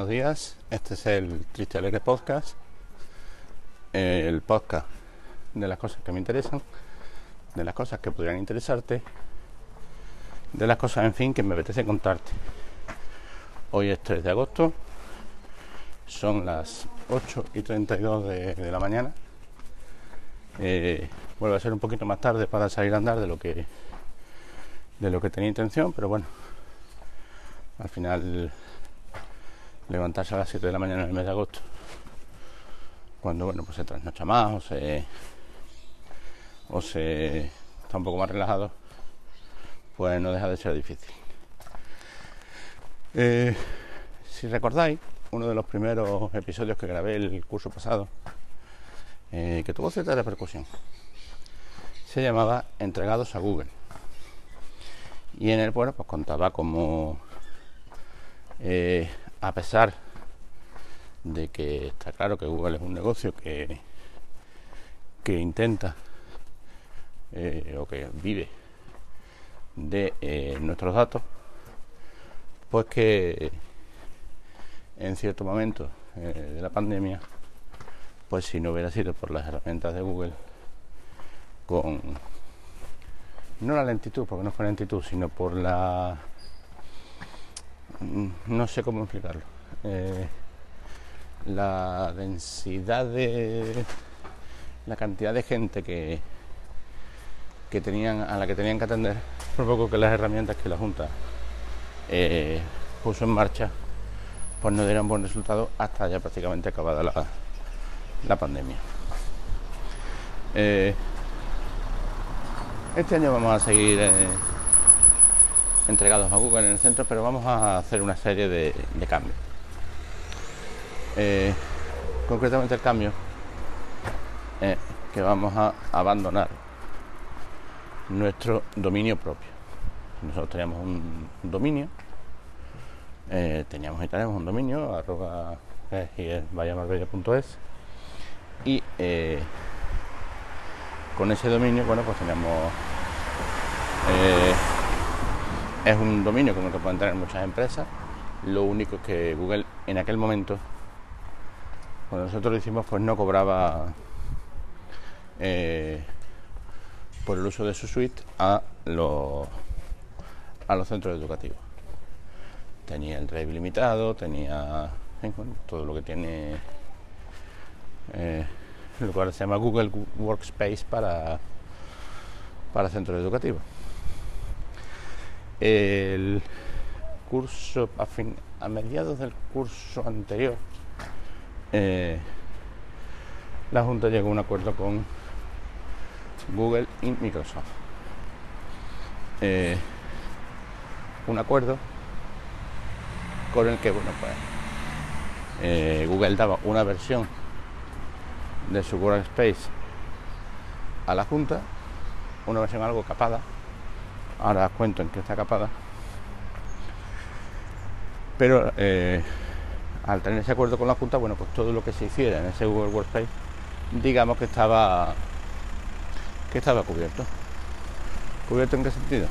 buenos días. Este es el Triste Alegre Podcast, el podcast de las cosas que me interesan, de las cosas que podrían interesarte, de las cosas, en fin, que me apetece contarte. Hoy es 3 de agosto, son las 8 y 32 de, de la mañana. Eh, vuelve a ser un poquito más tarde para salir a andar de lo que de lo que tenía intención, pero bueno, al final levantarse a las 7 de la mañana en el mes de agosto, cuando bueno, pues se trasnocha más o se, o se está un poco más relajado, pues no deja de ser difícil. Eh, si recordáis, uno de los primeros episodios que grabé el curso pasado, eh, que tuvo cierta repercusión, se llamaba Entregados a Google. Y en él, bueno, pues contaba como eh, a pesar de que está claro que Google es un negocio que, que intenta eh, o que vive de eh, nuestros datos, pues que en cierto momento eh, de la pandemia, pues si no hubiera sido por las herramientas de Google, con no la lentitud, porque no fue lentitud, sino por la no sé cómo explicarlo. Eh, la densidad de la cantidad de gente que, que tenían a la que tenían que atender poco que las herramientas que la Junta eh, puso en marcha pues no dieron buen resultado hasta ya prácticamente acabada la, la pandemia. Eh, este año vamos a seguir entregados a Google en el centro, pero vamos a hacer una serie de, cambios. Eh, concretamente el cambio es que vamos a abandonar nuestro dominio propio. Nosotros teníamos un, dominio, eh, teníamos y tenemos un dominio, arroba es y eh, con ese dominio, bueno, pues teníamos es un dominio como el que pueden tener muchas empresas. Lo único es que Google en aquel momento, cuando nosotros lo hicimos, pues no cobraba eh, por el uso de su suite a los, centros educativos. Tenía el drive limitado, tenía todo lo que tiene eh, lo cual se llama Google Workspace para, para centros educativos el curso, a, fin, a mediados del curso anterior, eh, la Junta llegó a un acuerdo con Google y Microsoft. Eh, un acuerdo con el que, bueno, pues eh, Google daba una versión de su Workspace a la Junta, una versión algo capada, ahora os cuento en qué está capada. Pero eh, al tener ese acuerdo con la Junta, bueno, pues todo lo que se hiciera en ese Google Workspace, digamos que estaba que estaba cubierto. ¿Cubierto en qué sentido?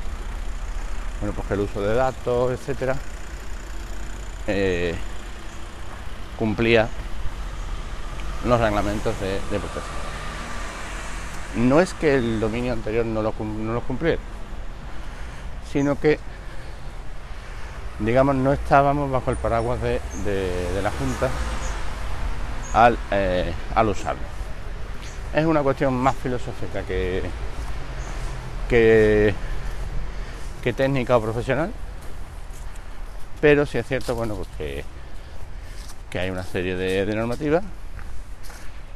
Bueno, pues que el uso de datos, etcétera, eh, cumplía los reglamentos de, protección. No es que el dominio anterior no lo, no cumpliera, sino que, digamos, no estábamos bajo el paraguas de, la Junta eh, al, usarlo. Es una cuestión más filosófica que, que, técnica o profesional, pero sí es cierto, bueno, pues que, hay una serie de, normativas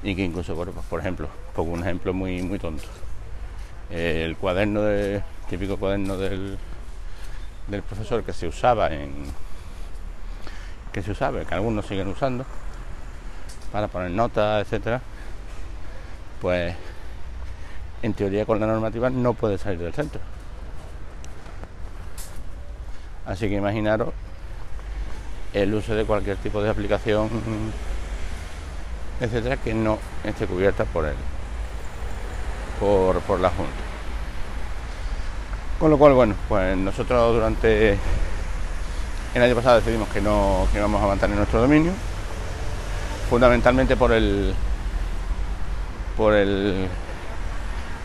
y que incluso, bueno, pues por ejemplo, pongo un ejemplo muy, muy tonto. El cuaderno de, típico cuaderno del, del profesor que se usaba en que se usaba, que algunos siguen usando para poner notas, etcétera, pues en teoría con la normativa no puede salir del centro. Así que imaginaros el uso de cualquier tipo de aplicación, etcétera, que no esté cubierta por él, por, la Junta. Con lo cual, bueno, pues nosotros durante El año pasado decidimos que no que íbamos a mantener nuestro dominio, fundamentalmente por el por el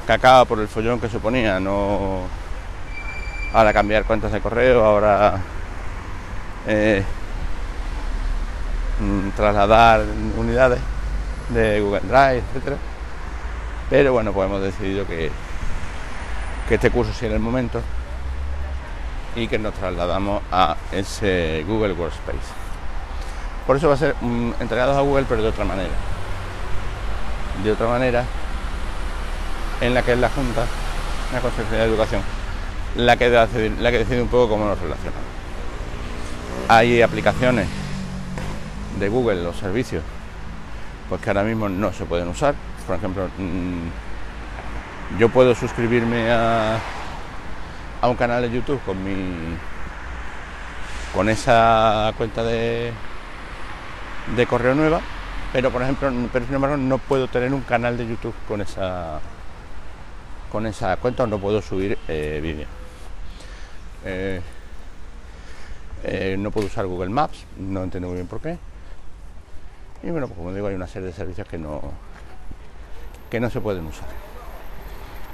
cacao, por el follón que suponía, no ahora cambiar cuentas de correo, ahora eh, mm, trasladar unidades de Google Drive, etcétera. Pero bueno, pues hemos decidido que, que este curso sea el momento y que nos trasladamos a ese Google Workspace. Por eso va a ser mm, entregados a Google, pero de otra manera. De otra manera, en la que es la Junta, la Consejería de Educación, la que, la que decide un poco cómo nos relacionamos. Hay aplicaciones de Google, los servicios, pues que ahora mismo no se pueden usar. Por ejemplo, mm, yo puedo suscribirme a un canal de YouTube con mi con esa cuenta de de correo nueva, pero por ejemplo, pero sin embargo no puedo tener un canal de YouTube con esa con esa cuenta no puedo subir eh, vídeo. Eh, eh, no puedo usar Google Maps, no entiendo muy bien por qué. Y bueno, pues como digo, hay una serie de servicios que no que no se pueden usar.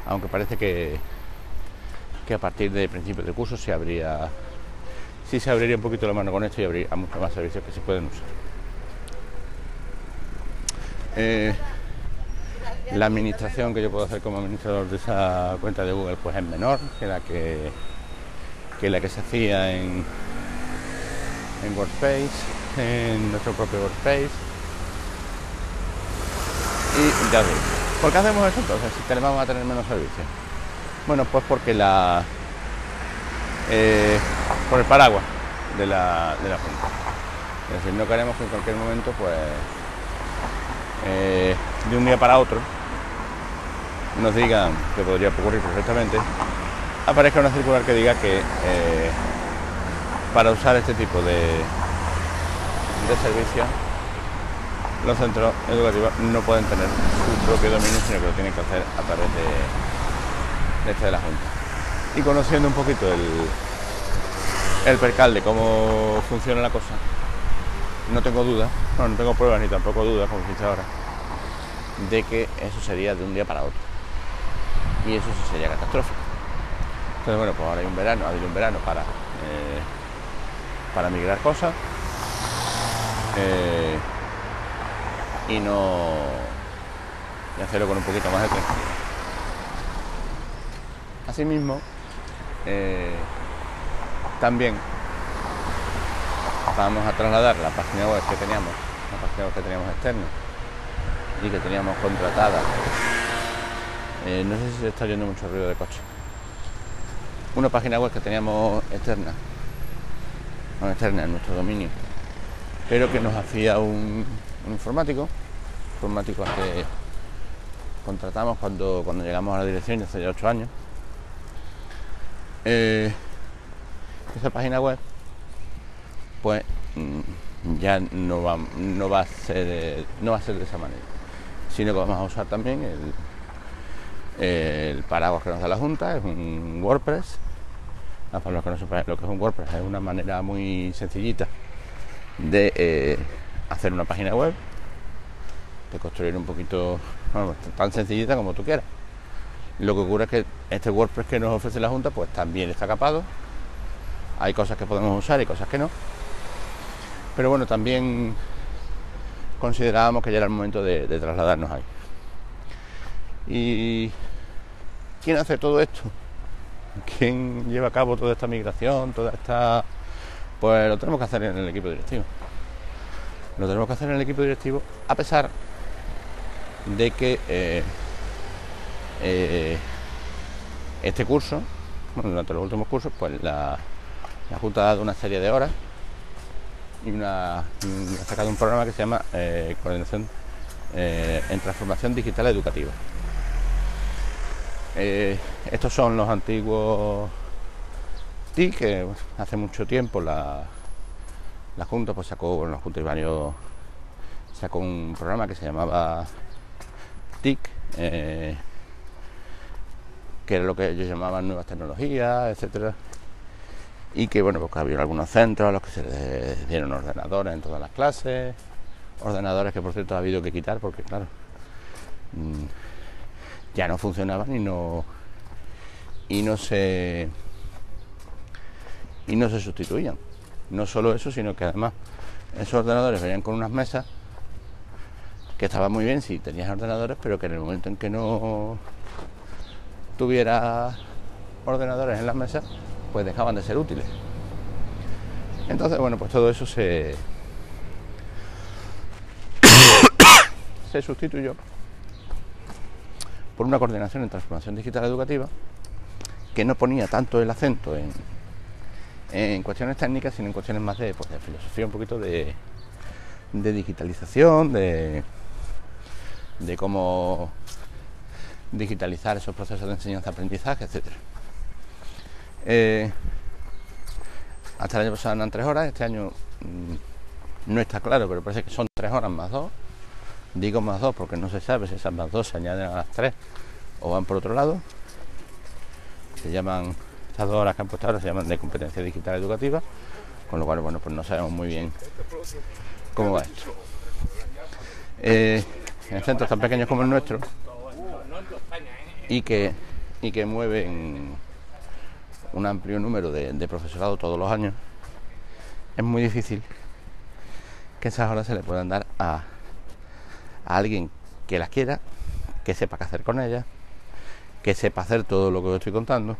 Aunque parece que que a partir de principios de curso se abría, sí se abriría un poquito la mano con esto y habría muchos más servicios que se pueden usar. Eh, la administración que yo puedo hacer como administrador de esa cuenta de Google pues es menor que la que, que la que se hacía en, en Workspace, en nuestro propio Workspace. Y ya. ¿Por qué hacemos eso entonces si tenemos a tener menos servicios? Bueno, pues porque la. Eh, por el paraguas de la, de la Junta. Es decir, no queremos que en cualquier momento, pues. Eh, de un día para otro, nos digan, que podría ocurrir perfectamente, aparezca una circular que diga que eh, para usar este tipo de, de servicios, los centros educativos no pueden tener su propio dominio, sino que lo tienen que hacer a través de este de la Junta. Y conociendo un poquito el, el percal de cómo funciona la cosa, no tengo dudas, no, no tengo pruebas ni tampoco dudas, como dice ahora, de que eso sería de un día para otro. Y eso sería catastrófico. Entonces, bueno, pues ahora hay un verano, ha habido un verano para, eh, para migrar cosas. Eh, y no. y hacerlo con un poquito más de tranquilidad. Asimismo, eh, también vamos a trasladar la página web que teníamos, la página web que teníamos externa y que teníamos contratada. Eh, no sé si se está oyendo mucho ruido de coche. Una página web que teníamos externa, no externa en nuestro dominio, pero que nos hacía un, informático, informático que contratamos cuando, cuando llegamos a la dirección hace ya ocho años. Eh, esa página web pues mm, ya no va, no va a ser no va a ser de esa manera sino que vamos a usar también el, paraguas que nos da la junta es un WordPress. Para los que no sepan lo que es un WordPress es una manera muy sencillita de eh, hacer una página web de construir un poquito tan sencillita como tú quieras lo que ocurre es que este WordPress que nos ofrece la Junta pues también está capado. Hay cosas que podemos usar y cosas que no. Pero bueno, también considerábamos que ya era el momento de, trasladarnos ahí. ¿Y quién hace todo esto? ¿Quién lleva a cabo toda esta migración, toda esta... Pues lo tenemos que hacer en el equipo directivo. Lo tenemos que hacer en el equipo directivo a pesar de que eh, eh, este curso, durante los últimos cursos, pues la, Junta ha dado una serie de horas y una, ha sacado un programa que se llama eh, Coordinación en Transformación Digital Educativa. estos son los antiguos TIC que hace mucho tiempo la, la Junta pues sacó, la Junta y varios sacó un programa que se llamaba TIC que era lo que ellos llamaban nuevas tecnologías, etcétera, y que bueno, pues había algunos centros a los que se dieron ordenadores en todas las clases, ordenadores que por cierto ha habido que quitar porque claro, mm, ya no funcionaban y no y no se y no se sustituían. No solo eso, sino que además esos ordenadores venían con unas mesas que estaban muy bien si tenías ordenadores, pero que en el momento en que no tuviera ordenadores en las mesas, pues dejaban de ser útiles. Entonces, bueno, pues todo eso se, se sustituyó por una coordinación en transformación digital educativa que no ponía tanto el acento en, en cuestiones técnicas, sino en cuestiones más de, pues, de filosofía, un poquito de, de digitalización, de, de cómo digitalizar esos procesos de enseñanza-aprendizaje, etcétera. Eh, hasta el año pasado eran tres horas, este año mm, no está claro, pero parece que son tres horas más dos. Digo más dos porque no se sabe si esas más dos se añaden a las tres o van por otro lado. Se llaman, estas dos horas que han puesto ahora se llaman de competencia digital educativa, con lo cual, bueno, pues no sabemos muy bien cómo va esto. Eh, en centros tan pequeños como el nuestro y que, y que mueven un amplio número de, profesorado todos los años, es muy difícil que esas horas se le puedan dar a, alguien que las quiera, que sepa qué hacer con ellas, que sepa hacer todo lo que os estoy contando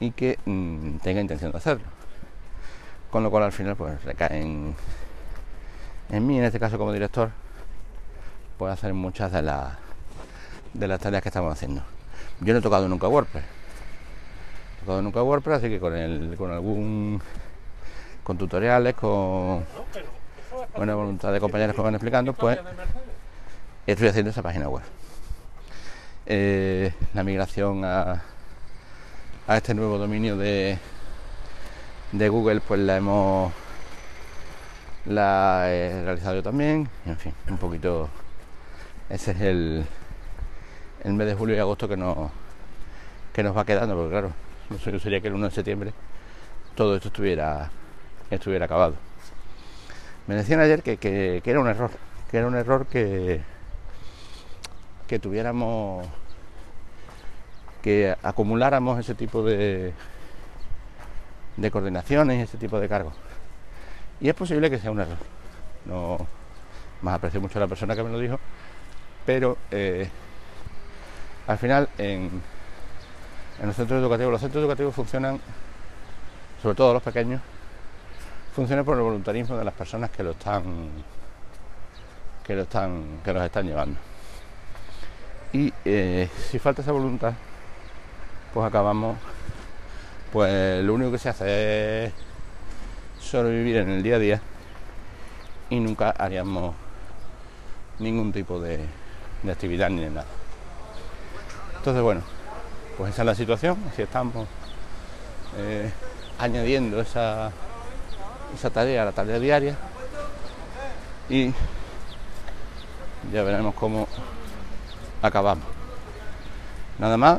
y que mm, tenga intención de hacerlo. Con lo cual al final pues recae en, mí, en este caso como director, puede hacer muchas de las de las tareas que estamos haciendo. Yo no he tocado nunca WordPress tocado nunca WordPress, así que con, el, con algún con tutoriales, con buena voluntad de compañeros que van explicando, pues estoy haciendo esa página web. Eh, la migración a, a este nuevo dominio de, de Google, pues la hemos la he realizado yo también. En fin, un poquito. Ese es el, el mes de julio y agosto que nos, que nos va quedando, porque claro, no sueño sería que el 1 de septiembre todo esto estuviera, estuviera acabado. Me decían ayer que, era un error, que era un error que, que tuviéramos, que acumuláramos ese tipo de, de coordinaciones, ese tipo de cargos. Y es posible que sea un error. No más aprecio mucho a la persona que me lo dijo, pero eh, al final en en los centros educativos. Los centros educativos funcionan, sobre todo los pequeños, funcionan por el voluntarismo de las personas que lo están que lo están que los están llevando. Y eh, si falta esa voluntad, pues acabamos, pues lo único que se hace es sobrevivir en el día a día y nunca haríamos ningún tipo de, de actividad ni de nada. Entonces, bueno, pues esa es la situación, así estamos eh, añadiendo esa, esa tarea a la tarea diaria y ya veremos cómo acabamos. Nada más,